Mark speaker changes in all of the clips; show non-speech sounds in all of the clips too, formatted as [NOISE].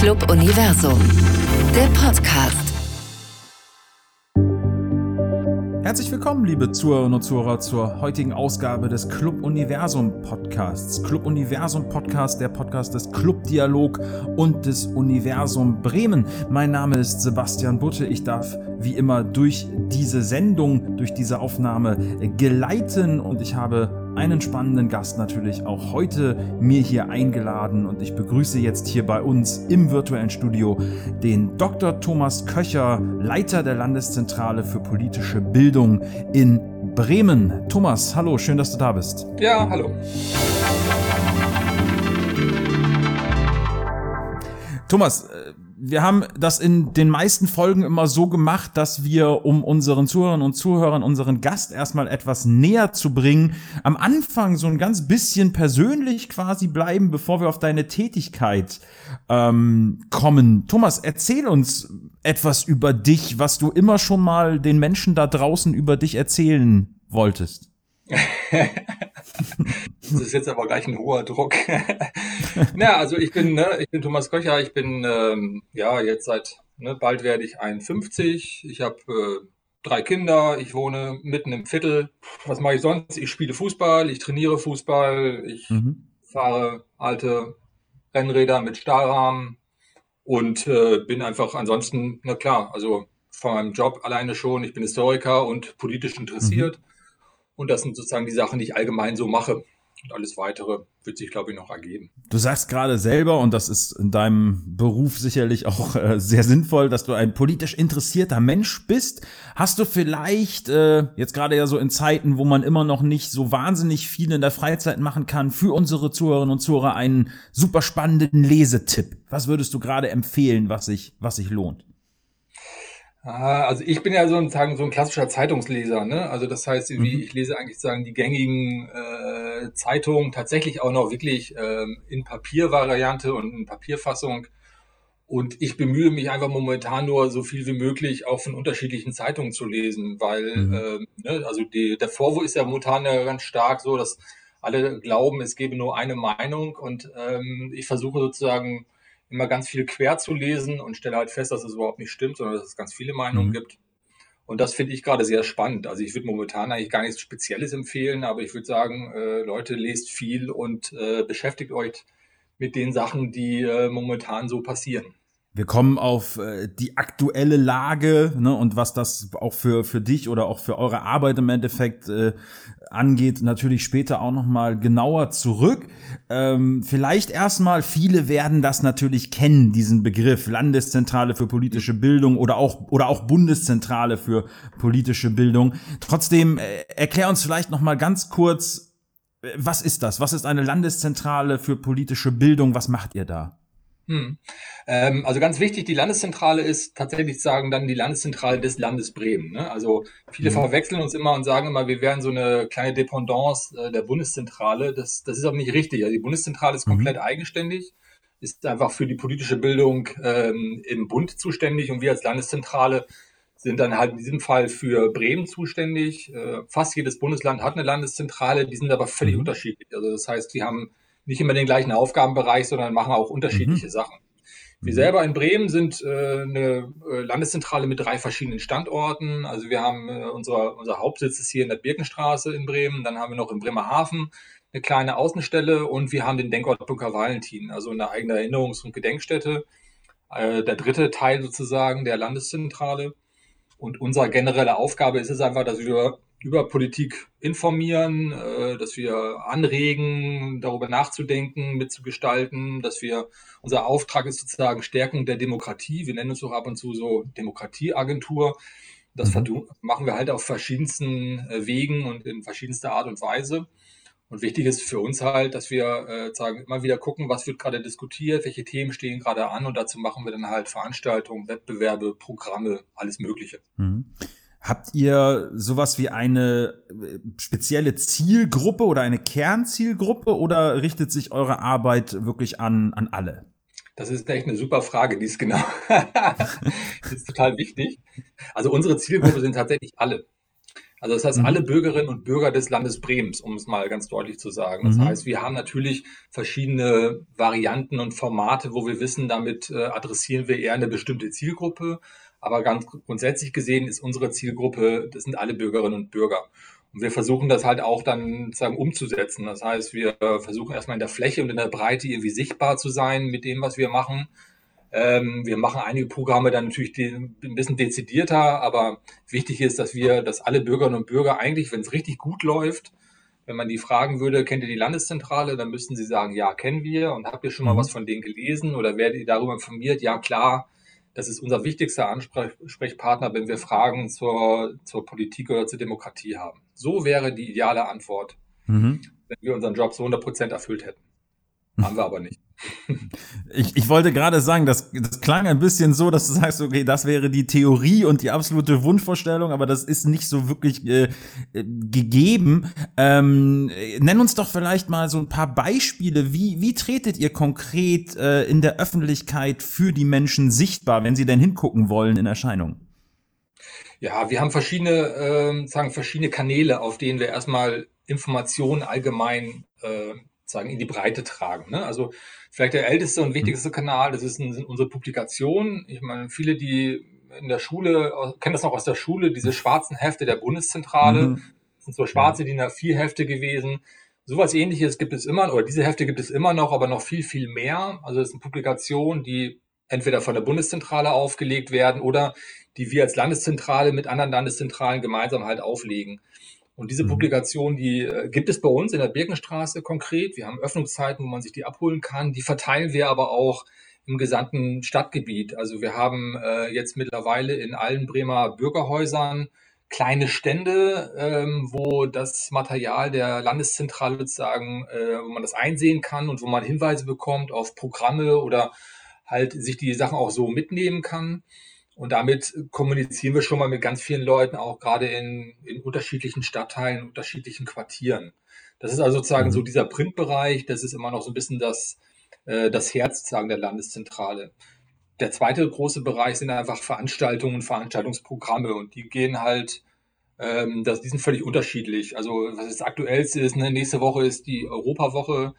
Speaker 1: Club Universum, der Podcast.
Speaker 2: Herzlich willkommen, liebe Zuhörerinnen und Zuhörer, zur heutigen Ausgabe des Club Universum Podcasts. Club Universum Podcast, der Podcast des Club Dialog und des Universum Bremen. Mein Name ist Sebastian Butte. Ich darf wie immer durch diese Sendung, durch diese Aufnahme geleiten und ich habe einen spannenden Gast natürlich auch heute mir hier eingeladen und ich begrüße jetzt hier bei uns im virtuellen Studio den Dr. Thomas Köcher, Leiter der Landeszentrale für politische Bildung in Bremen. Thomas, hallo, schön, dass du da bist.
Speaker 3: Ja, hallo.
Speaker 2: Thomas, wir haben das in den meisten Folgen immer so gemacht, dass wir, um unseren Zuhörern und Zuhörern, unseren Gast erstmal etwas näher zu bringen, am Anfang so ein ganz bisschen persönlich quasi bleiben, bevor wir auf deine Tätigkeit ähm, kommen. Thomas, erzähl uns etwas über dich, was du immer schon mal den Menschen da draußen über dich erzählen wolltest.
Speaker 3: Das ist jetzt aber gleich ein hoher Druck. [LAUGHS] Na, also ich bin, ne, ich bin Thomas Köcher, ich bin ähm, ja jetzt seit ne, bald werde ich 51. Ich habe äh, drei Kinder, ich wohne mitten im Viertel. Was mache ich sonst? Ich spiele Fußball, ich trainiere Fußball, ich mhm. fahre alte Rennräder mit Stahlrahmen und äh, bin einfach ansonsten, na klar, also von meinem Job alleine schon, ich bin Historiker und politisch interessiert. Mhm. Und das sind sozusagen die Sachen, die ich allgemein so mache. Und alles weitere wird sich, glaube ich, noch ergeben.
Speaker 2: Du sagst gerade selber, und das ist in deinem Beruf sicherlich auch äh, sehr sinnvoll, dass du ein politisch interessierter Mensch bist. Hast du vielleicht, äh, jetzt gerade ja so in Zeiten, wo man immer noch nicht so wahnsinnig viel in der Freizeit machen kann, für unsere Zuhörerinnen und Zuhörer einen super spannenden Lesetipp? Was würdest du gerade empfehlen, was sich, was sich lohnt?
Speaker 3: Ah, also ich bin ja so ein, sagen, so ein klassischer Zeitungsleser, ne? Also das heißt, mhm. ich lese eigentlich sagen die gängigen äh, Zeitungen tatsächlich auch noch wirklich ähm, in Papiervariante und in Papierfassung. Und ich bemühe mich einfach momentan nur so viel wie möglich auch von unterschiedlichen Zeitungen zu lesen, weil mhm. ähm, ne, also die, der Vorwurf ist ja momentan ja ganz stark so, dass alle glauben, es gebe nur eine Meinung und ähm, ich versuche sozusagen immer ganz viel quer zu lesen und stelle halt fest, dass es überhaupt nicht stimmt, sondern dass es ganz viele Meinungen mhm. gibt. Und das finde ich gerade sehr spannend. Also ich würde momentan eigentlich gar nichts Spezielles empfehlen, aber ich würde sagen, äh, Leute, lest viel und äh, beschäftigt euch mit den Sachen, die äh, momentan so passieren.
Speaker 2: Wir kommen auf äh, die aktuelle Lage ne, und was das auch für, für dich oder auch für eure Arbeit im Endeffekt äh, angeht, natürlich später auch nochmal genauer zurück. Ähm, vielleicht erstmal, viele werden das natürlich kennen, diesen Begriff Landeszentrale für politische Bildung oder auch, oder auch Bundeszentrale für politische Bildung. Trotzdem, äh, erklär uns vielleicht nochmal ganz kurz, äh, was ist das? Was ist eine Landeszentrale für politische Bildung? Was macht ihr da?
Speaker 3: Hm. Ähm, also ganz wichtig, die Landeszentrale ist tatsächlich sagen dann die Landeszentrale des Landes Bremen. Ne? Also viele mhm. verwechseln uns immer und sagen immer, wir wären so eine kleine Dependance äh, der Bundeszentrale. Das, das ist aber nicht richtig. Also die Bundeszentrale ist mhm. komplett eigenständig, ist einfach für die politische Bildung ähm, im Bund zuständig und wir als Landeszentrale sind dann halt in diesem Fall für Bremen zuständig. Äh, fast jedes Bundesland hat eine Landeszentrale, die sind aber völlig mhm. unterschiedlich. Also das heißt, die haben nicht immer den gleichen Aufgabenbereich, sondern machen auch unterschiedliche mhm. Sachen. Wir mhm. selber in Bremen sind äh, eine äh, Landeszentrale mit drei verschiedenen Standorten. Also wir haben äh, unser, unser Hauptsitz ist hier in der Birkenstraße in Bremen. Dann haben wir noch in Bremerhaven eine kleine Außenstelle und wir haben den Denkort Bunker Valentin, also eine eigene Erinnerungs- und Gedenkstätte. Äh, der dritte Teil sozusagen der Landeszentrale. Und unsere generelle Aufgabe ist es einfach, dass wir über Politik informieren, äh, dass wir anregen, darüber nachzudenken, mitzugestalten, dass wir, unser Auftrag ist sozusagen Stärkung der Demokratie. Wir nennen uns auch ab und zu so Demokratieagentur. Das mhm. machen wir halt auf verschiedensten äh, Wegen und in verschiedenster Art und Weise. Und wichtig ist für uns halt, dass wir äh, sagen, immer wieder gucken, was wird gerade diskutiert, welche Themen stehen gerade an und dazu machen wir dann halt Veranstaltungen, Wettbewerbe, Programme, alles Mögliche.
Speaker 2: Mhm. Habt ihr sowas wie eine äh, spezielle Zielgruppe oder eine Kernzielgruppe oder richtet sich eure Arbeit wirklich an, an alle?
Speaker 3: Das ist echt eine super Frage, die ist genau. [LAUGHS] das ist total wichtig. Also unsere Zielgruppe sind tatsächlich alle. Also das heißt, mhm. alle Bürgerinnen und Bürger des Landes Bremens, um es mal ganz deutlich zu sagen. Das mhm. heißt, wir haben natürlich verschiedene Varianten und Formate, wo wir wissen, damit äh, adressieren wir eher eine bestimmte Zielgruppe. Aber ganz grundsätzlich gesehen ist unsere Zielgruppe, das sind alle Bürgerinnen und Bürger. Und wir versuchen das halt auch dann sozusagen umzusetzen. Das heißt, wir versuchen erstmal in der Fläche und in der Breite irgendwie sichtbar zu sein mit dem, was wir machen. Ähm, wir machen einige Programme dann natürlich ein bisschen dezidierter, aber wichtig ist, dass wir, dass alle Bürgerinnen und Bürger eigentlich, wenn es richtig gut läuft, wenn man die fragen würde, kennt ihr die Landeszentrale, dann müssten sie sagen, ja, kennen wir und habt ihr schon mal mhm. was von denen gelesen oder werdet ihr darüber informiert? Ja, klar, das ist unser wichtigster Ansprechpartner, wenn wir Fragen zur, zur Politik oder zur Demokratie haben. So wäre die ideale Antwort, mhm. wenn wir unseren Job so 100 Prozent erfüllt hätten. Haben wir aber nicht.
Speaker 2: Ich, ich wollte gerade sagen, das, das klang ein bisschen so, dass du sagst, okay, das wäre die Theorie und die absolute Wunschvorstellung, aber das ist nicht so wirklich äh, gegeben. Ähm, nenn uns doch vielleicht mal so ein paar Beispiele. Wie, wie tretet ihr konkret äh, in der Öffentlichkeit für die Menschen sichtbar, wenn sie denn hingucken wollen in Erscheinung?
Speaker 3: Ja, wir haben verschiedene, äh, sagen verschiedene Kanäle, auf denen wir erstmal Informationen allgemein äh, sagen in die Breite tragen. Ne? Also vielleicht der älteste und wichtigste Kanal, das ist, sind unsere Publikationen. Ich meine, viele, die in der Schule, kennen das noch aus der Schule, diese schwarzen Hefte der Bundeszentrale, mhm. das sind so schwarze DIN A4 Hefte gewesen. Sowas ähnliches gibt es immer, oder diese Hefte gibt es immer noch, aber noch viel, viel mehr. Also das sind Publikationen, die entweder von der Bundeszentrale aufgelegt werden oder die wir als Landeszentrale mit anderen Landeszentralen gemeinsam halt auflegen. Und diese mhm. Publikation, die äh, gibt es bei uns in der Birkenstraße konkret. Wir haben Öffnungszeiten, wo man sich die abholen kann. Die verteilen wir aber auch im gesamten Stadtgebiet. Also wir haben äh, jetzt mittlerweile in allen Bremer Bürgerhäusern kleine Stände, ähm, wo das Material der Landeszentrale sozusagen, äh, wo man das einsehen kann und wo man Hinweise bekommt auf Programme oder halt sich die Sachen auch so mitnehmen kann. Und damit kommunizieren wir schon mal mit ganz vielen Leuten, auch gerade in, in unterschiedlichen Stadtteilen, unterschiedlichen Quartieren. Das ist also sozusagen mhm. so dieser Printbereich, das ist immer noch so ein bisschen das, äh, das Herz sozusagen der Landeszentrale. Der zweite große Bereich sind einfach Veranstaltungen und Veranstaltungsprogramme und die gehen halt, ähm, das, die sind völlig unterschiedlich. Also was das aktuellste ist, ne, nächste Woche ist die Europawoche.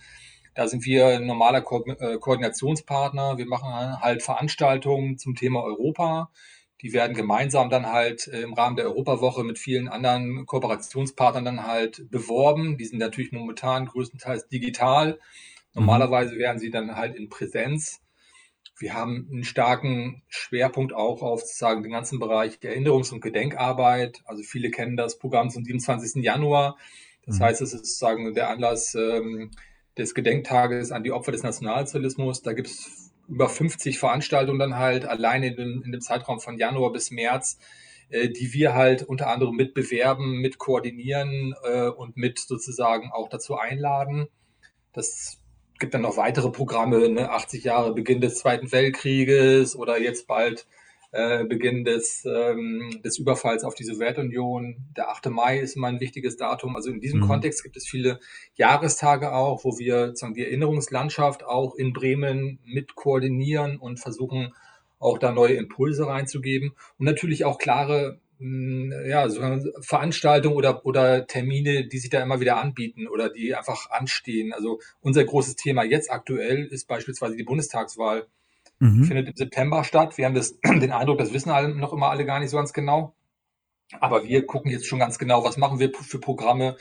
Speaker 3: Da sind wir ein normaler Ko äh, Koordinationspartner. Wir machen halt Veranstaltungen zum Thema Europa. Die werden gemeinsam dann halt äh, im Rahmen der Europawoche mit vielen anderen Kooperationspartnern dann halt beworben. Die sind natürlich momentan größtenteils digital. Normalerweise werden sie dann halt in Präsenz. Wir haben einen starken Schwerpunkt auch auf sozusagen den ganzen Bereich der Erinnerungs- und Gedenkarbeit. Also viele kennen das Programm zum 27. Januar. Das mhm. heißt, es ist sozusagen der Anlass, ähm, des Gedenktages an die Opfer des Nationalsozialismus. Da gibt es über 50 Veranstaltungen dann halt allein in dem, in dem Zeitraum von Januar bis März, äh, die wir halt unter anderem mit bewerben, mit koordinieren äh, und mit sozusagen auch dazu einladen. Das gibt dann noch weitere Programme, ne? 80 Jahre Beginn des Zweiten Weltkrieges oder jetzt bald äh, Beginn des, ähm, des Überfalls auf die Sowjetunion. Der 8. Mai ist immer ein wichtiges Datum. Also in diesem mhm. Kontext gibt es viele Jahrestage auch, wo wir sozusagen die Erinnerungslandschaft auch in Bremen mit koordinieren und versuchen, auch da neue Impulse reinzugeben und natürlich auch klare hm, ja, Veranstaltungen oder, oder Termine, die sich da immer wieder anbieten oder die einfach anstehen. Also unser großes Thema jetzt aktuell ist beispielsweise die Bundestagswahl mhm. findet im September statt. Wir haben das, [CLEARS THROAT] den Eindruck, das wissen alle, noch immer alle gar nicht so ganz genau. Aber wir gucken jetzt schon ganz genau, was machen wir für Programme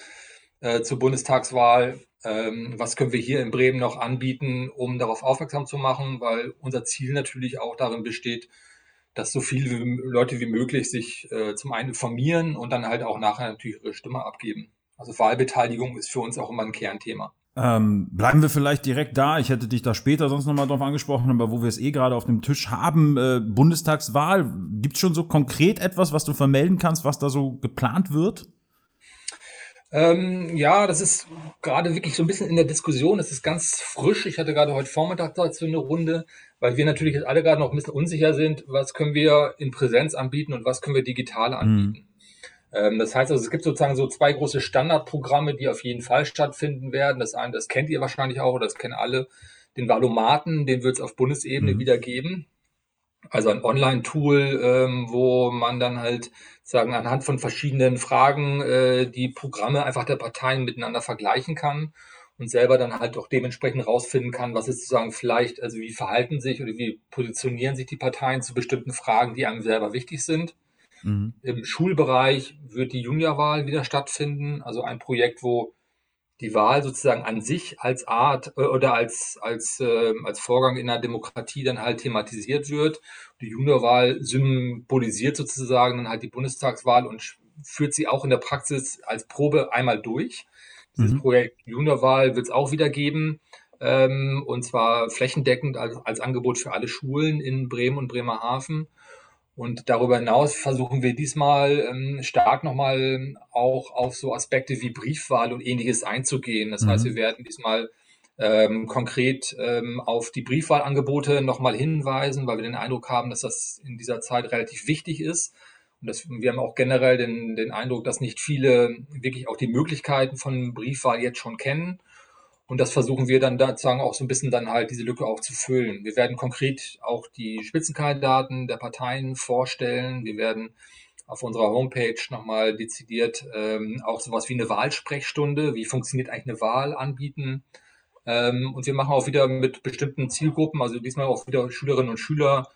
Speaker 3: äh, zur Bundestagswahl, ähm, was können wir hier in Bremen noch anbieten, um darauf aufmerksam zu machen, weil unser Ziel natürlich auch darin besteht, dass so viele Leute wie möglich sich äh, zum einen informieren und dann halt auch nachher natürlich ihre Stimme abgeben. Also Wahlbeteiligung ist für uns auch immer ein Kernthema.
Speaker 2: Ähm, bleiben wir vielleicht direkt da. Ich hätte dich da später sonst nochmal drauf angesprochen, aber wo wir es eh gerade auf dem Tisch haben, äh, Bundestagswahl, gibt es schon so konkret etwas, was du vermelden kannst, was da so geplant wird?
Speaker 3: Ähm, ja, das ist gerade wirklich so ein bisschen in der Diskussion. Es ist ganz frisch. Ich hatte gerade heute Vormittag dazu eine Runde, weil wir natürlich jetzt alle gerade noch ein bisschen unsicher sind, was können wir in Präsenz anbieten und was können wir digital anbieten. Mhm. Ähm, das heißt also, es gibt sozusagen so zwei große Standardprogramme, die auf jeden Fall stattfinden werden. Das eine, das kennt ihr wahrscheinlich auch, oder das kennen alle, den Valomaten, den wird es auf Bundesebene mhm. wieder geben. Also ein Online-Tool, ähm, wo man dann halt sagen anhand von verschiedenen Fragen äh, die Programme einfach der Parteien miteinander vergleichen kann und selber dann halt auch dementsprechend rausfinden kann, was ist sozusagen vielleicht, also wie verhalten sich oder wie positionieren sich die Parteien zu bestimmten Fragen, die einem selber wichtig sind. Mhm. Im Schulbereich wird die Juniorwahl wieder stattfinden, also ein Projekt, wo die Wahl sozusagen an sich als Art äh, oder als, als, äh, als Vorgang in der Demokratie dann halt thematisiert wird. Die Juniorwahl symbolisiert sozusagen dann halt die Bundestagswahl und führt sie auch in der Praxis als Probe einmal durch. Dieses mhm. Projekt Juniorwahl wird es auch wieder geben. Ähm, und zwar flächendeckend als, als Angebot für alle Schulen in Bremen und Bremerhaven. Und darüber hinaus versuchen wir diesmal ähm, stark nochmal auch auf so Aspekte wie Briefwahl und ähnliches einzugehen. Das mhm. heißt, wir werden diesmal ähm, konkret ähm, auf die Briefwahlangebote nochmal hinweisen, weil wir den Eindruck haben, dass das in dieser Zeit relativ wichtig ist. Und das, wir haben auch generell den, den Eindruck, dass nicht viele wirklich auch die Möglichkeiten von Briefwahl jetzt schon kennen. Und das versuchen wir dann sozusagen auch so ein bisschen dann halt diese Lücke auch zu füllen. Wir werden konkret auch die Spitzenkandidaten der Parteien vorstellen. Wir werden auf unserer Homepage nochmal dezidiert ähm, auch sowas wie eine Wahlsprechstunde, wie funktioniert eigentlich eine Wahl anbieten. Ähm, und wir machen auch wieder mit bestimmten Zielgruppen, also diesmal auch wieder Schülerinnen und Schüler,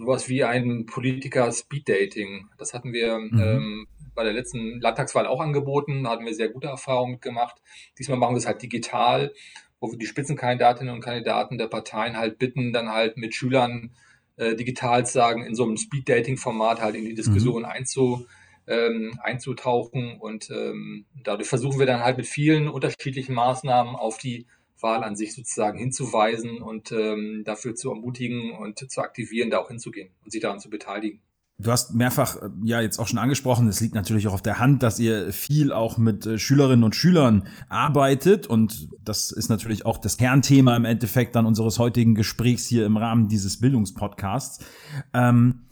Speaker 3: sowas wie ein Politiker Speed Dating. Das hatten wir mhm. ähm, bei der letzten Landtagswahl auch angeboten, da hatten wir sehr gute Erfahrungen mitgemacht. Diesmal machen wir es halt digital, wo wir die Spitzenkandidatinnen und Kandidaten der Parteien halt bitten, dann halt mit Schülern äh, digital sagen, in so einem Speed-Dating-Format halt in die Diskussion mhm. einzu, ähm, einzutauchen. Und ähm, dadurch versuchen wir dann halt mit vielen unterschiedlichen Maßnahmen auf die Wahl an sich sozusagen hinzuweisen und ähm, dafür zu ermutigen und zu aktivieren, da auch hinzugehen und sich daran zu beteiligen.
Speaker 2: Du hast mehrfach äh, ja jetzt auch schon angesprochen, es liegt natürlich auch auf der Hand, dass ihr viel auch mit äh, Schülerinnen und Schülern arbeitet und das ist natürlich auch das Kernthema im Endeffekt dann unseres heutigen Gesprächs hier im Rahmen dieses Bildungspodcasts. Ähm,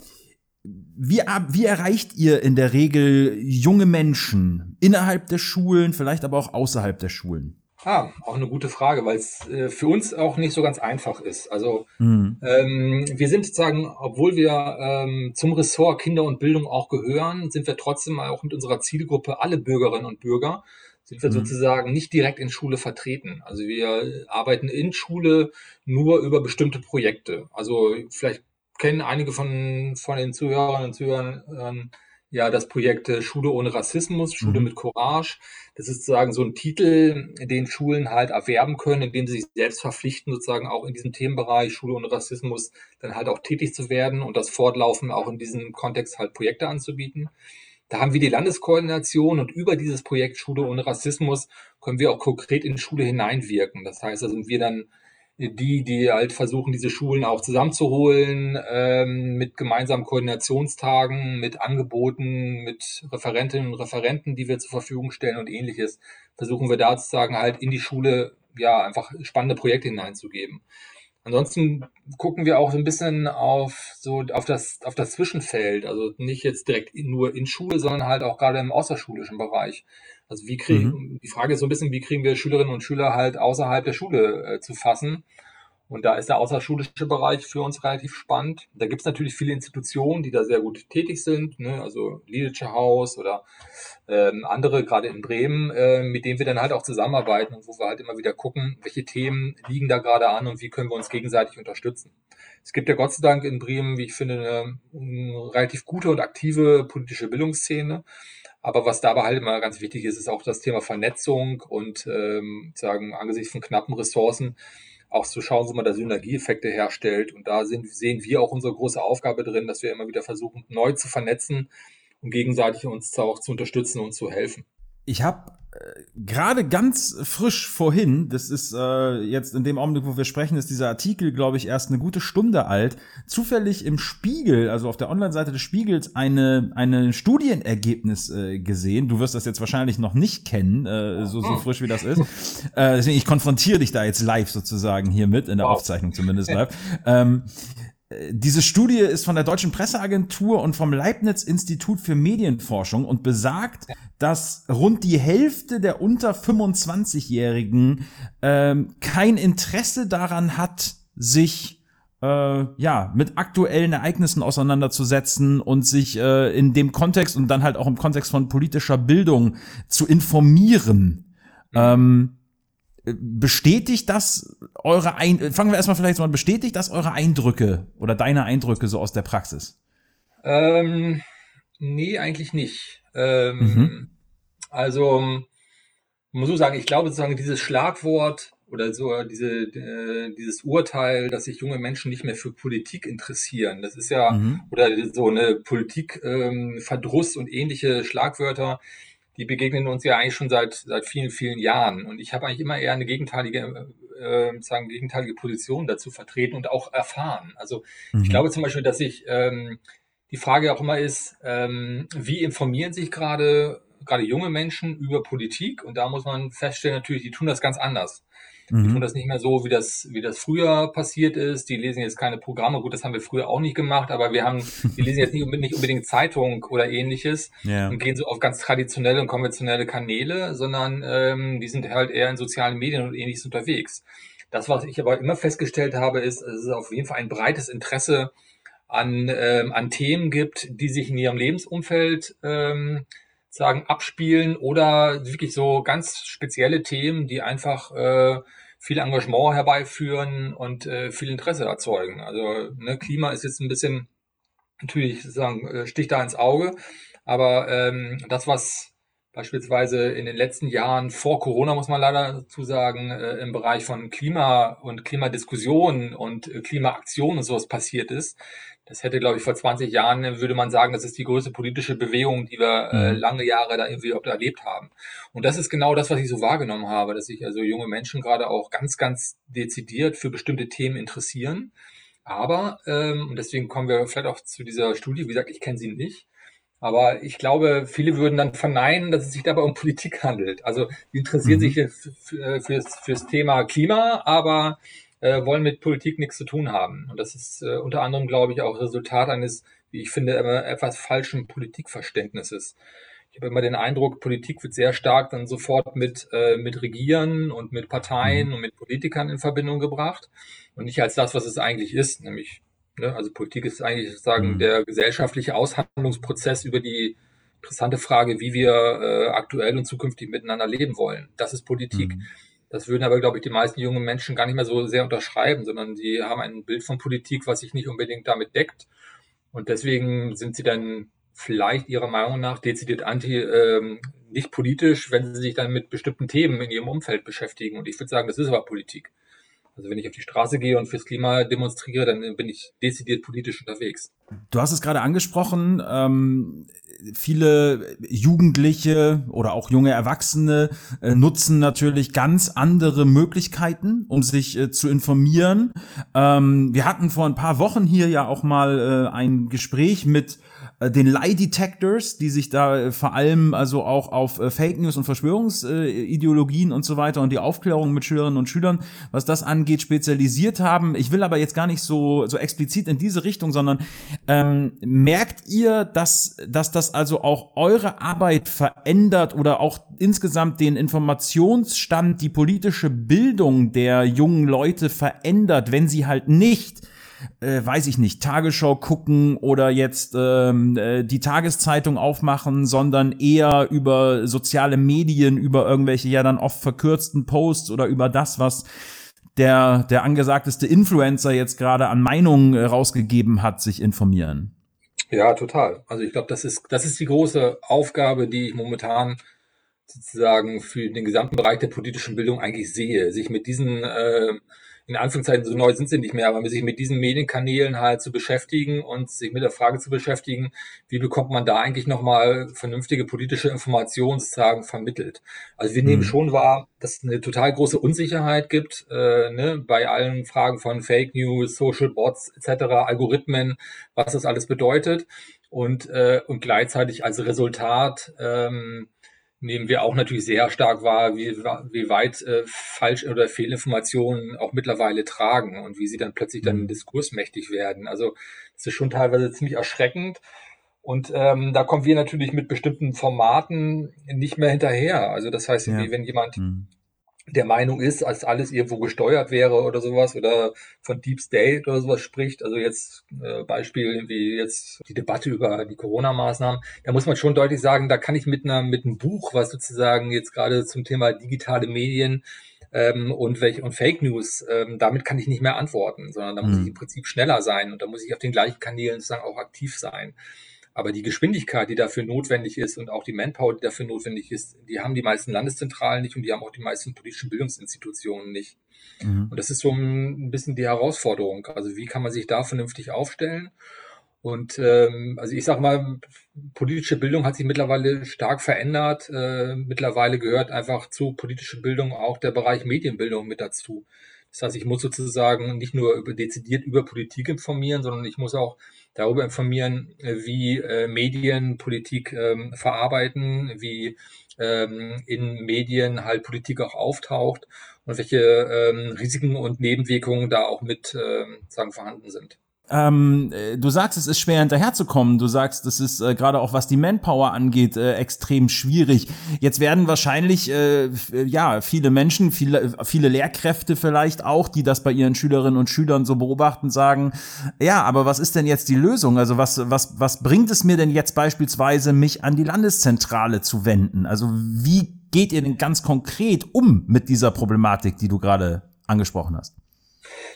Speaker 2: wie, wie erreicht ihr in der Regel junge Menschen innerhalb der Schulen, vielleicht aber auch außerhalb der Schulen?
Speaker 3: Ah, auch eine gute Frage, weil es äh, für uns auch nicht so ganz einfach ist. Also mhm. ähm, wir sind sozusagen, obwohl wir ähm, zum Ressort Kinder und Bildung auch gehören, sind wir trotzdem auch mit unserer Zielgruppe alle Bürgerinnen und Bürger, sind wir mhm. sozusagen nicht direkt in Schule vertreten. Also wir arbeiten in Schule nur über bestimmte Projekte. Also vielleicht kennen einige von, von den Zuhörern und Zuhörern ja das Projekt äh, Schule ohne Rassismus, Schule mhm. mit Courage. Das ist sozusagen so ein Titel, den Schulen halt erwerben können, indem sie sich selbst verpflichten, sozusagen auch in diesem Themenbereich Schule ohne Rassismus dann halt auch tätig zu werden und das Fortlaufen auch in diesem Kontext halt Projekte anzubieten. Da haben wir die Landeskoordination und über dieses Projekt Schule ohne Rassismus können wir auch konkret in Schule hineinwirken. Das heißt, da sind wir dann die, die halt versuchen, diese Schulen auch zusammenzuholen, ähm, mit gemeinsamen Koordinationstagen, mit Angeboten, mit Referentinnen und Referenten, die wir zur Verfügung stellen und ähnliches, versuchen wir da sozusagen halt in die Schule ja einfach spannende Projekte hineinzugeben. Ansonsten gucken wir auch so ein bisschen auf so auf das auf das Zwischenfeld, also nicht jetzt direkt in, nur in Schule, sondern halt auch gerade im außerschulischen Bereich. Also wie kriegen, mhm. die Frage ist so ein bisschen, wie kriegen wir Schülerinnen und Schüler halt außerhalb der Schule äh, zu fassen? Und da ist der außerschulische Bereich für uns relativ spannend. Da gibt es natürlich viele Institutionen, die da sehr gut tätig sind, ne? also Liedische Haus oder ähm, andere, gerade in Bremen, äh, mit denen wir dann halt auch zusammenarbeiten und wo wir halt immer wieder gucken, welche Themen liegen da gerade an und wie können wir uns gegenseitig unterstützen. Es gibt ja Gott sei Dank in Bremen, wie ich finde, eine, eine relativ gute und aktive politische Bildungsszene. Aber was dabei halt immer ganz wichtig ist, ist auch das Thema Vernetzung und ähm, sagen angesichts von knappen Ressourcen auch zu schauen, wo man da Synergieeffekte herstellt. Und da sind, sehen wir auch unsere große Aufgabe drin, dass wir immer wieder versuchen, neu zu vernetzen und gegenseitig uns auch zu unterstützen und zu helfen.
Speaker 2: Ich habe äh, gerade ganz frisch vorhin, das ist äh, jetzt in dem Augenblick, wo wir sprechen, ist dieser Artikel, glaube ich, erst eine gute Stunde alt, zufällig im Spiegel, also auf der Online-Seite des Spiegels, eine, eine Studienergebnis äh, gesehen. Du wirst das jetzt wahrscheinlich noch nicht kennen, äh, so, so frisch wie das ist. Äh, deswegen, ich konfrontiere dich da jetzt live sozusagen hier mit, in der Aufzeichnung zumindest live. Ähm, diese Studie ist von der Deutschen Presseagentur und vom Leibniz Institut für Medienforschung und besagt, dass rund die Hälfte der unter 25-Jährigen ähm, kein Interesse daran hat, sich äh, ja, mit aktuellen Ereignissen auseinanderzusetzen und sich äh, in dem Kontext und dann halt auch im Kontext von politischer Bildung zu informieren. Mhm. Ähm, bestätigt das eure Ein fangen wir erstmal vielleicht mal bestätigt das eure Eindrücke oder deine Eindrücke so aus der Praxis?
Speaker 3: Ähm, nee, eigentlich nicht. Ähm, mhm. Also muss so sagen, ich glaube sozusagen dieses Schlagwort oder so diese, äh, dieses Urteil, dass sich junge Menschen nicht mehr für Politik interessieren. Das ist ja, mhm. oder so eine Politikverdruss ähm, und ähnliche Schlagwörter, die begegnen uns ja eigentlich schon seit, seit vielen, vielen Jahren. Und ich habe eigentlich immer eher eine gegenteilige, äh, sagen, gegenteilige Position dazu vertreten und auch erfahren. Also mhm. ich glaube zum Beispiel, dass ich ähm, die Frage auch immer ist, ähm, wie informieren sich gerade gerade junge Menschen über Politik? Und da muss man feststellen, natürlich, die tun das ganz anders. Mhm. Die tun das nicht mehr so, wie das, wie das früher passiert ist. Die lesen jetzt keine Programme. Gut, das haben wir früher auch nicht gemacht, aber wir haben, die lesen jetzt nicht, nicht unbedingt Zeitung oder ähnliches yeah. und gehen so auf ganz traditionelle und konventionelle Kanäle, sondern ähm, die sind halt eher in sozialen Medien und ähnliches unterwegs. Das, was ich aber immer festgestellt habe, ist, es ist auf jeden Fall ein breites Interesse an, ähm, an Themen gibt, die sich in ihrem Lebensumfeld ähm, sagen abspielen oder wirklich so ganz spezielle Themen, die einfach äh, viel Engagement herbeiführen und äh, viel Interesse erzeugen. Also ne, Klima ist jetzt ein bisschen natürlich sagen äh, sticht da ins Auge, aber ähm, das was beispielsweise in den letzten Jahren vor Corona muss man leider dazu sagen äh, im Bereich von Klima und Klimadiskussionen und äh, Klimaaktionen und sowas passiert ist, das hätte, glaube ich, vor 20 Jahren äh, würde man sagen, das ist die größte politische Bewegung, die wir äh, mhm. lange Jahre da irgendwie erlebt haben. Und das ist genau das, was ich so wahrgenommen habe, dass sich also junge Menschen gerade auch ganz, ganz dezidiert für bestimmte Themen interessieren. Aber, ähm, und deswegen kommen wir vielleicht auch zu dieser Studie, wie gesagt, ich kenne sie nicht. Aber ich glaube, viele würden dann verneinen, dass es sich dabei um Politik handelt. Also die interessieren mhm. sich für, fürs, fürs Thema Klima, aber äh, wollen mit Politik nichts zu tun haben. Und das ist äh, unter anderem, glaube ich, auch Resultat eines, wie ich finde, immer etwas falschen Politikverständnisses. Ich habe immer den Eindruck, Politik wird sehr stark dann sofort mit, äh, mit Regieren und mit Parteien mhm. und mit Politikern in Verbindung gebracht und nicht als das, was es eigentlich ist, nämlich, ne, also Politik ist eigentlich sozusagen mhm. der gesellschaftliche Aushandlungsprozess über die interessante Frage, wie wir äh, aktuell und zukünftig miteinander leben wollen. Das ist Politik. Mhm. Das würden aber, glaube ich, die meisten jungen Menschen gar nicht mehr so sehr unterschreiben, sondern sie haben ein Bild von Politik, was sich nicht unbedingt damit deckt. Und deswegen sind sie dann vielleicht ihrer Meinung nach dezidiert anti, ähm, nicht politisch, wenn sie sich dann mit bestimmten Themen in ihrem Umfeld beschäftigen. Und ich würde sagen, das ist aber Politik. Also wenn ich auf die Straße gehe und fürs Klima demonstriere, dann bin ich dezidiert politisch unterwegs.
Speaker 2: Du hast es gerade angesprochen, ähm, viele Jugendliche oder auch junge Erwachsene äh, nutzen natürlich ganz andere Möglichkeiten, um sich äh, zu informieren. Ähm, wir hatten vor ein paar Wochen hier ja auch mal äh, ein Gespräch mit den Lie Detectors, die sich da äh, vor allem also auch auf äh, Fake News und Verschwörungsideologien und so weiter und die Aufklärung mit Schülerinnen und Schülern, was das angeht, spezialisiert haben. Ich will aber jetzt gar nicht so so explizit in diese Richtung, sondern ähm, merkt ihr, dass dass das also auch eure Arbeit verändert oder auch insgesamt den Informationsstand, die politische Bildung der jungen Leute verändert, wenn sie halt nicht äh, weiß ich nicht, Tagesschau gucken oder jetzt ähm, äh, die Tageszeitung aufmachen, sondern eher über soziale Medien, über irgendwelche ja dann oft verkürzten Posts oder über das, was der, der angesagteste Influencer jetzt gerade an Meinungen äh, rausgegeben hat, sich informieren.
Speaker 3: Ja, total. Also ich glaube, das ist, das ist die große Aufgabe, die ich momentan sozusagen für den gesamten Bereich der politischen Bildung eigentlich sehe, sich mit diesen äh, in Anführungszeichen so neu sind sie nicht mehr, aber sich mit diesen Medienkanälen halt zu beschäftigen und sich mit der Frage zu beschäftigen, wie bekommt man da eigentlich nochmal vernünftige politische Informationen sozusagen vermittelt. Also wir mhm. nehmen schon wahr, dass es eine total große Unsicherheit gibt äh, ne, bei allen Fragen von Fake News, Social Bots etc., Algorithmen, was das alles bedeutet und, äh, und gleichzeitig als Resultat ähm, nehmen wir auch natürlich sehr stark wahr, wie, wie weit äh, falsch oder Fehlinformationen auch mittlerweile tragen und wie sie dann plötzlich dann mhm. diskursmächtig werden. Also das ist schon teilweise ziemlich erschreckend. Und ähm, da kommen wir natürlich mit bestimmten Formaten nicht mehr hinterher. Also das heißt, ja. wenn jemand mhm. Der Meinung ist, als alles irgendwo gesteuert wäre oder sowas oder von Deep State oder sowas spricht. Also jetzt äh, Beispiel wie jetzt die Debatte über die Corona-Maßnahmen. Da muss man schon deutlich sagen, da kann ich mit einer mit einem Buch, was sozusagen jetzt gerade zum Thema digitale Medien ähm, und, welche, und Fake News, ähm, damit kann ich nicht mehr antworten, sondern da muss mhm. ich im Prinzip schneller sein und da muss ich auf den gleichen Kanälen sozusagen auch aktiv sein. Aber die Geschwindigkeit, die dafür notwendig ist und auch die Manpower, die dafür notwendig ist, die haben die meisten Landeszentralen nicht und die haben auch die meisten politischen Bildungsinstitutionen nicht. Mhm. Und das ist so ein bisschen die Herausforderung. Also wie kann man sich da vernünftig aufstellen? Und ähm, also ich sage mal, politische Bildung hat sich mittlerweile stark verändert. Äh, mittlerweile gehört einfach zu politischer Bildung auch der Bereich Medienbildung mit dazu. Das heißt, ich muss sozusagen nicht nur über, dezidiert über Politik informieren, sondern ich muss auch darüber informieren, äh, wie äh, Medien Politik ähm, verarbeiten, wie ähm, in Medien halt Politik auch auftaucht und welche ähm, Risiken und Nebenwirkungen da auch mit ähm, sagen vorhanden sind.
Speaker 2: Ähm, äh, du sagst, es ist schwer hinterherzukommen. Du sagst, es ist äh, gerade auch was die Manpower angeht, äh, extrem schwierig. Jetzt werden wahrscheinlich äh, ja viele Menschen, viele, viele Lehrkräfte vielleicht auch, die das bei ihren Schülerinnen und Schülern so beobachten, sagen: Ja, aber was ist denn jetzt die Lösung? Also was was was bringt es mir denn jetzt beispielsweise, mich an die Landeszentrale zu wenden? Also wie geht ihr denn ganz konkret um mit dieser Problematik, die du gerade angesprochen hast?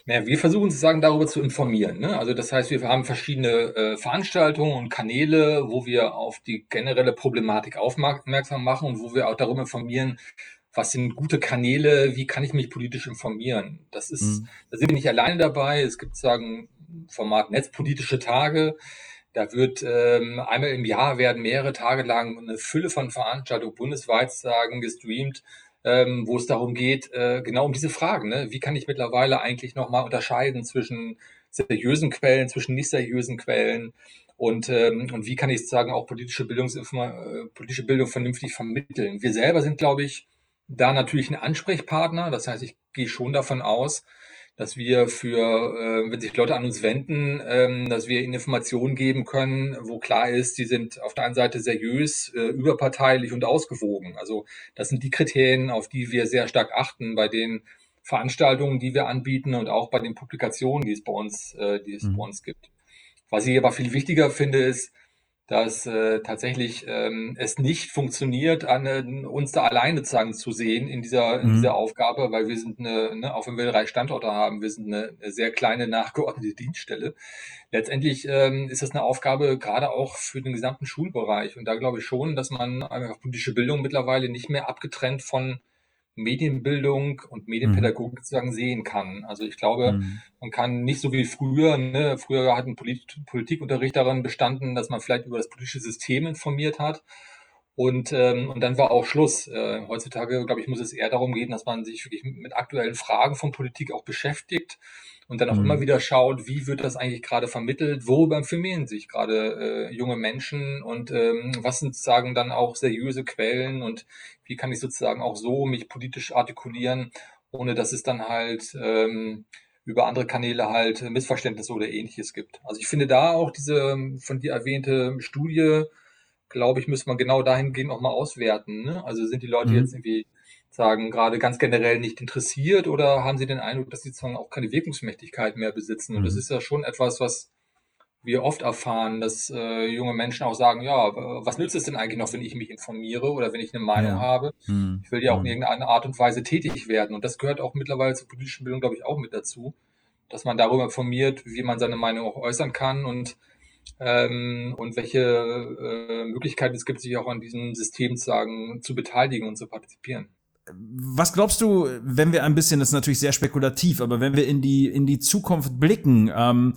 Speaker 3: Ja, wir versuchen sozusagen darüber zu informieren. Ne? Also das heißt, wir haben verschiedene äh, Veranstaltungen und Kanäle, wo wir auf die generelle Problematik aufmerksam machen und wo wir auch darüber informieren, was sind gute Kanäle, wie kann ich mich politisch informieren. Das ist, mhm. da sind wir nicht alleine dabei. Es gibt sagen Format Netzpolitische Tage. Da wird ähm, einmal im Jahr werden mehrere Tage lang eine Fülle von Veranstaltungen bundesweit sagen gestreamt, ähm, wo es darum geht, äh, genau um diese Fragen. Ne? Wie kann ich mittlerweile eigentlich nochmal unterscheiden zwischen seriösen Quellen, zwischen nicht seriösen Quellen und, ähm, und wie kann ich sozusagen auch politische, äh, politische Bildung vernünftig vermitteln. Wir selber sind, glaube ich, da natürlich ein Ansprechpartner. Das heißt, ich gehe schon davon aus, dass wir für, äh, wenn sich Leute an uns wenden, ähm, dass wir ihnen Informationen geben können, wo klar ist, die sind auf der einen Seite seriös, äh, überparteilich und ausgewogen. Also das sind die Kriterien, auf die wir sehr stark achten bei den Veranstaltungen, die wir anbieten und auch bei den Publikationen, die es bei uns, äh, die es mhm. bei uns gibt. Was ich aber viel wichtiger finde, ist, dass äh, tatsächlich ähm, es nicht funktioniert, an, äh, uns da alleine sozusagen zu sehen in dieser, in mhm. dieser Aufgabe, weil wir sind eine, ne, auch wenn wir drei Standorte haben, wir sind eine, eine sehr kleine nachgeordnete [LAUGHS] Dienststelle. Letztendlich ähm, ist das eine Aufgabe gerade auch für den gesamten Schulbereich. Und da glaube ich schon, dass man einfach politische Bildung mittlerweile nicht mehr abgetrennt von Medienbildung und Medienpädagogik mhm. sozusagen sehen kann. Also ich glaube, mhm. man kann nicht so wie früher, ne, früher hat ein Polit Politikunterricht daran bestanden, dass man vielleicht über das politische System informiert hat. Und, ähm, und dann war auch Schluss. Äh, heutzutage, glaube ich, muss es eher darum gehen, dass man sich wirklich mit aktuellen Fragen von Politik auch beschäftigt und dann auch mhm. immer wieder schaut, wie wird das eigentlich gerade vermittelt, worüber informieren sich gerade äh, junge Menschen und ähm, was sind sozusagen dann auch seriöse Quellen und wie kann ich sozusagen auch so mich politisch artikulieren, ohne dass es dann halt ähm, über andere Kanäle halt Missverständnisse oder ähnliches gibt. Also ich finde da auch diese von dir erwähnte Studie, glaube ich, müsste man genau dahingehend auch mal auswerten. Ne? Also sind die Leute mhm. jetzt irgendwie sagen, gerade ganz generell nicht interessiert oder haben Sie den Eindruck, dass sie sozusagen auch keine Wirkungsmächtigkeit mehr besitzen? Und das mhm. ist ja schon etwas, was wir oft erfahren, dass äh, junge Menschen auch sagen, ja, was nützt es denn eigentlich noch, wenn ich mich informiere oder wenn ich eine Meinung ja. habe? Hm. Ich will ja auch in hm. irgendeiner Art und Weise tätig werden. Und das gehört auch mittlerweile zur politischen Bildung, glaube ich, auch mit dazu, dass man darüber informiert, wie man seine Meinung auch äußern kann und ähm, und welche äh, Möglichkeiten es gibt, sich auch an diesem System sagen, zu beteiligen und zu partizipieren.
Speaker 2: Was glaubst du, wenn wir ein bisschen, das ist natürlich sehr spekulativ, aber wenn wir in die, in die Zukunft blicken, ähm,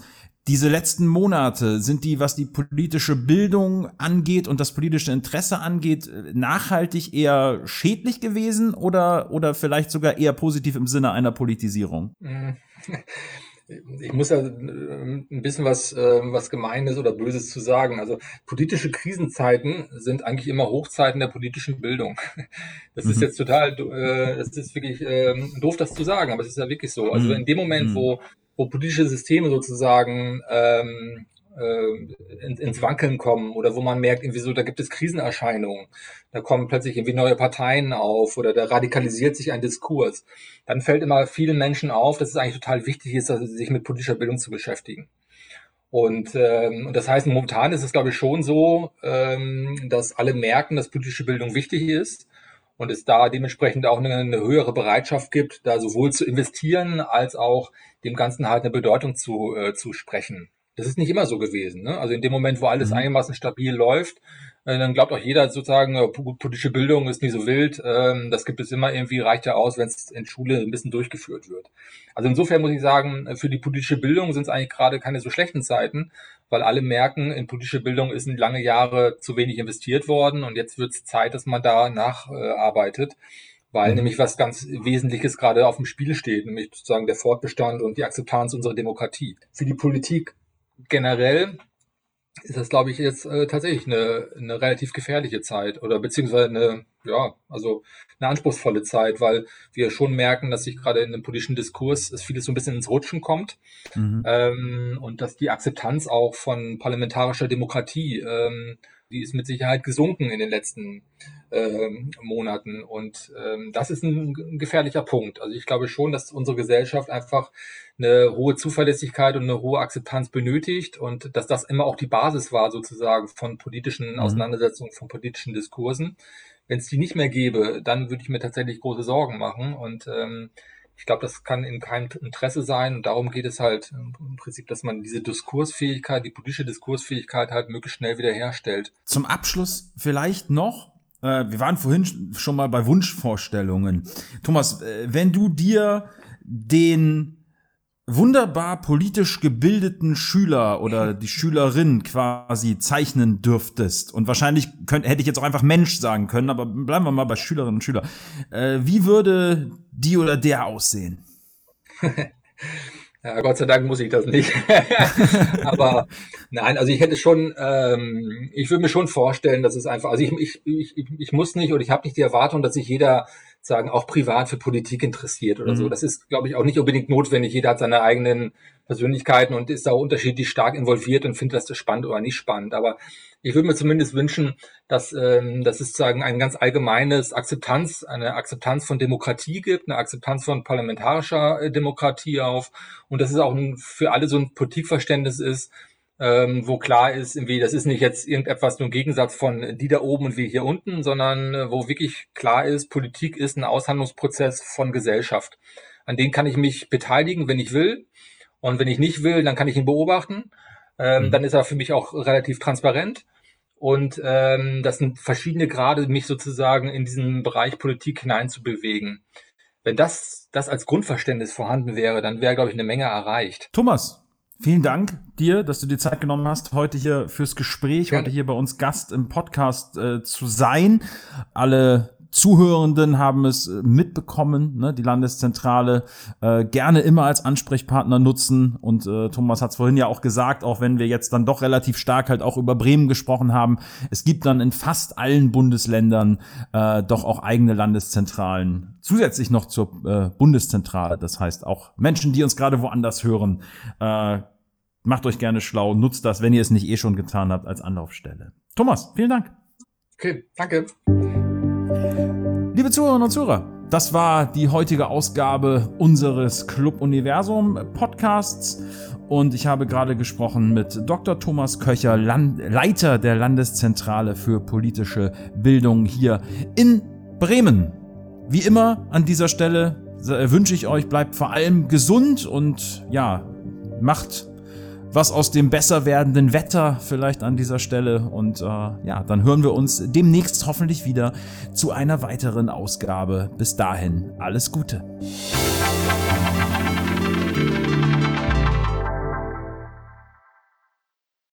Speaker 2: diese letzten Monate, sind die, was die politische Bildung angeht und das politische Interesse angeht, nachhaltig eher schädlich gewesen oder, oder vielleicht sogar eher positiv im Sinne einer Politisierung? [LAUGHS]
Speaker 3: ich muss ja äh, ein bisschen was, äh, was Gemeines oder Böses zu sagen. Also politische Krisenzeiten sind eigentlich immer Hochzeiten der politischen Bildung. [LAUGHS] Das mhm. ist jetzt total, äh, das ist wirklich ähm, doof, das zu sagen, aber es ist ja wirklich so. Also mhm. in dem Moment, mhm. wo, wo politische Systeme sozusagen ähm, äh, ins, ins Wankeln kommen oder wo man merkt, irgendwie so, da gibt es Krisenerscheinungen, da kommen plötzlich irgendwie neue Parteien auf oder da radikalisiert sich ein Diskurs, dann fällt immer vielen Menschen auf, dass es eigentlich total wichtig ist, sich mit politischer Bildung zu beschäftigen. Und, ähm, das heißt, momentan ist es, glaube ich, schon so, ähm, dass alle merken, dass politische Bildung wichtig ist und es da dementsprechend auch eine, eine, höhere Bereitschaft gibt, da sowohl zu investieren als auch dem Ganzen halt eine Bedeutung zu, äh, zu sprechen. Das ist nicht immer so gewesen. Ne? Also in dem Moment, wo alles mhm. einigermaßen stabil läuft, äh, dann glaubt auch jeder sozusagen, äh, politische Bildung ist nicht so wild. Ähm, das gibt es immer irgendwie, reicht ja aus, wenn es in Schule ein bisschen durchgeführt wird. Also insofern muss ich sagen, für die politische Bildung sind es eigentlich gerade keine so schlechten Zeiten, weil alle merken, in politische Bildung ist in lange Jahre zu wenig investiert worden und jetzt wird es Zeit, dass man da nacharbeitet. weil mhm. nämlich was ganz Wesentliches gerade auf dem Spiel steht, nämlich sozusagen der Fortbestand und die Akzeptanz unserer Demokratie. Für die Politik generell ist das, glaube ich, jetzt äh, tatsächlich eine, eine relativ gefährliche Zeit oder beziehungsweise eine, ja, also eine anspruchsvolle Zeit, weil wir schon merken, dass sich gerade in dem politischen Diskurs es vieles so ein bisschen ins Rutschen kommt mhm. ähm, und dass die Akzeptanz auch von parlamentarischer Demokratie ähm, die ist mit Sicherheit gesunken in den letzten Monaten. Und ähm, das ist ein, gefährlicher Punkt. Also ich glaube schon, dass unsere Gesellschaft einfach eine hohe Zuverlässigkeit und eine hohe Akzeptanz benötigt und dass das immer auch die Basis war sozusagen von politischen mhm. Auseinandersetzungen, von politischen Diskursen. Wenn es die nicht mehr gäbe, dann würde ich mir tatsächlich große Sorgen machen. Und ähm, ich glaube, das kann in keinem Interesse sein. Und darum geht es halt im Prinzip, dass man diese Diskursfähigkeit, die politische Diskursfähigkeit halt möglichst schnell wieder herstellt.
Speaker 2: Zum Abschluss vielleicht noch. Äh, wir waren vorhin schon mal bei Wunschvorstellungen. Thomas, äh, wenn du dir den wunderbar politisch gebildeten Schüler oder [LAUGHS] die Schülerin quasi zeichnen dürftest und wahrscheinlich könnt, hätte ich jetzt auch einfach Mensch sagen können, aber bleiben wir mal bei Schülerinnen und Schüler. Äh, wie würde die oder der aussehen? [LAUGHS]
Speaker 3: Ja, Gott sei Dank muss ich das nicht. [LAUGHS] Aber nein, also ich hätte schon, ähm, ich würde mir schon vorstellen, dass es einfach, also ich, ich, ich, ich muss nicht oder ich habe nicht die Erwartung, dass sich jeder sagen, auch privat für Politik interessiert oder mhm. so. Das ist, glaube ich, auch nicht unbedingt notwendig. Jeder hat seine eigenen Persönlichkeiten und ist da unterschiedlich stark involviert und findet das spannend oder nicht spannend. Aber ich würde mir zumindest wünschen, dass, ähm, dass es sozusagen ein ganz allgemeines Akzeptanz, eine Akzeptanz von Demokratie gibt, eine Akzeptanz von parlamentarischer äh, Demokratie auf und dass es auch ein, für alle so ein Politikverständnis ist, ähm, wo klar ist, irgendwie, das ist nicht jetzt irgendetwas nur ein Gegensatz von die da oben und wir hier unten, sondern äh, wo wirklich klar ist, Politik ist ein Aushandlungsprozess von Gesellschaft. An den kann ich mich beteiligen, wenn ich will. Und wenn ich nicht will, dann kann ich ihn beobachten. Ähm, mhm. Dann ist er für mich auch relativ transparent. Und ähm, das sind verschiedene Grade, mich sozusagen in diesen Bereich Politik hineinzubewegen. Wenn das, das als Grundverständnis vorhanden wäre, dann wäre, glaube ich, eine Menge erreicht.
Speaker 2: Thomas, Vielen Dank dir, dass du dir Zeit genommen hast, heute hier fürs Gespräch, Gerne. heute hier bei uns Gast im Podcast äh, zu sein. Alle Zuhörenden haben es äh, mitbekommen, ne, die Landeszentrale äh, gerne immer als Ansprechpartner nutzen. Und äh, Thomas hat es vorhin ja auch gesagt, auch wenn wir jetzt dann doch relativ stark halt auch über Bremen gesprochen haben, es gibt dann in fast allen Bundesländern äh, doch auch eigene Landeszentralen, zusätzlich noch zur äh, Bundeszentrale. Das heißt auch Menschen, die uns gerade woanders hören, äh, macht euch gerne schlau, nutzt das, wenn ihr es nicht eh schon getan habt, als Anlaufstelle. Thomas, vielen Dank.
Speaker 3: Okay, danke.
Speaker 2: Liebe Zuhörerinnen und Zuhörer, das war die heutige Ausgabe unseres Club Universum Podcasts. Und ich habe gerade gesprochen mit Dr. Thomas Köcher, Land Leiter der Landeszentrale für politische Bildung hier in Bremen. Wie immer an dieser Stelle wünsche ich euch, bleibt vor allem gesund und ja, macht was aus dem besser werdenden Wetter vielleicht an dieser Stelle. Und äh, ja, dann hören wir uns demnächst hoffentlich wieder zu einer weiteren Ausgabe. Bis dahin, alles Gute.